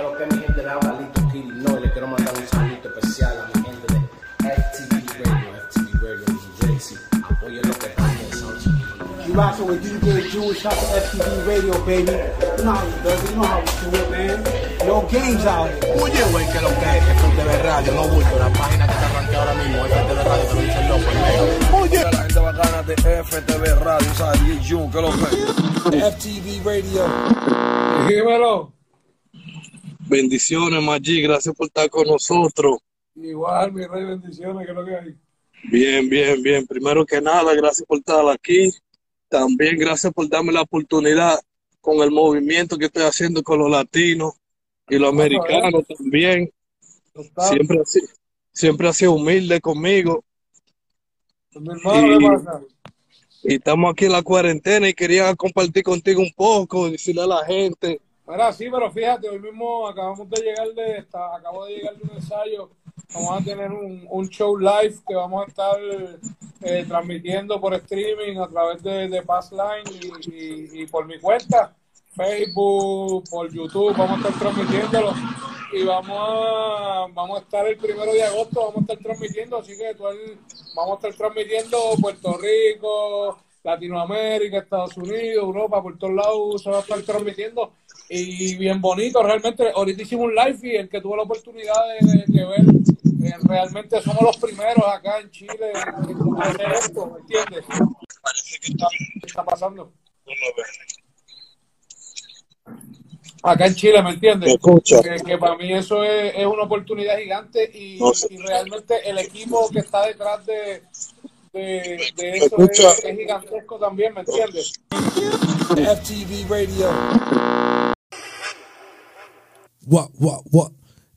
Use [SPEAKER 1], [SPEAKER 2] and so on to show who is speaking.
[SPEAKER 1] Pero que mi gente le habla Lito Kitty, no, y le quiero mandar un saludo especial a mi gente de FTV Radio, FTV Radio Jersey. Apoyen lo que están pensando.
[SPEAKER 2] You rockin' with DJ Jewish, shout to FTV Radio, baby. You know how we do it, you know how we do it, man. No games out here.
[SPEAKER 1] Oye, güey, que lo que es FTV Radio, no bulto, la página que está arranqueada ahora mismo, FTV Radio, que lo dice el loco, el medio.
[SPEAKER 3] Oye, la gente bacana de FTV Radio, ¿sabes? DJ que lo que.
[SPEAKER 2] FTV Radio.
[SPEAKER 4] Dímelo.
[SPEAKER 3] Bendiciones, Maggi, gracias por estar con nosotros.
[SPEAKER 4] Igual, mi rey, bendiciones, que lo que hay.
[SPEAKER 3] Bien, bien, bien. Primero que nada, gracias por estar aquí. También gracias por darme la oportunidad con el movimiento que estoy haciendo con los latinos y los americanos también. Siempre siempre ha sido humilde conmigo.
[SPEAKER 4] Mi hermano, ¿qué pasa?
[SPEAKER 3] Y estamos aquí en la cuarentena y quería compartir contigo un poco, decirle a la gente.
[SPEAKER 4] Mira, sí, pero fíjate, hoy mismo acabamos de llegar de esta, acabo de llegar de un ensayo. Vamos a tener un, un show live que vamos a estar eh, transmitiendo por streaming a través de, de Passline y, y, por mi cuenta, Facebook, por YouTube, vamos a estar transmitiéndolo. Y vamos a, vamos a estar el primero de agosto, vamos a estar transmitiendo, así que vamos a estar transmitiendo Puerto Rico, Latinoamérica, Estados Unidos, Europa, por todos lados se va a estar transmitiendo y bien bonito realmente. Ahorita hicimos un live y el que tuvo la oportunidad de, de- de ver, eh, realmente somos los primeros acá en Chile en hacer esto, ¿me entiendes?
[SPEAKER 3] Parece que estamos.
[SPEAKER 4] ¿Qué está pasando? Acá en Chile, ¿me entiendes?
[SPEAKER 3] Me escucha.
[SPEAKER 4] Que, que para mí eso es, es una oportunidad gigante y,
[SPEAKER 3] No sé.
[SPEAKER 4] y realmente el equipo que está detrás de, de, eso es, es gigantesco también, ¿me entiendes?
[SPEAKER 2] FTV Radio.
[SPEAKER 5] What, what, what?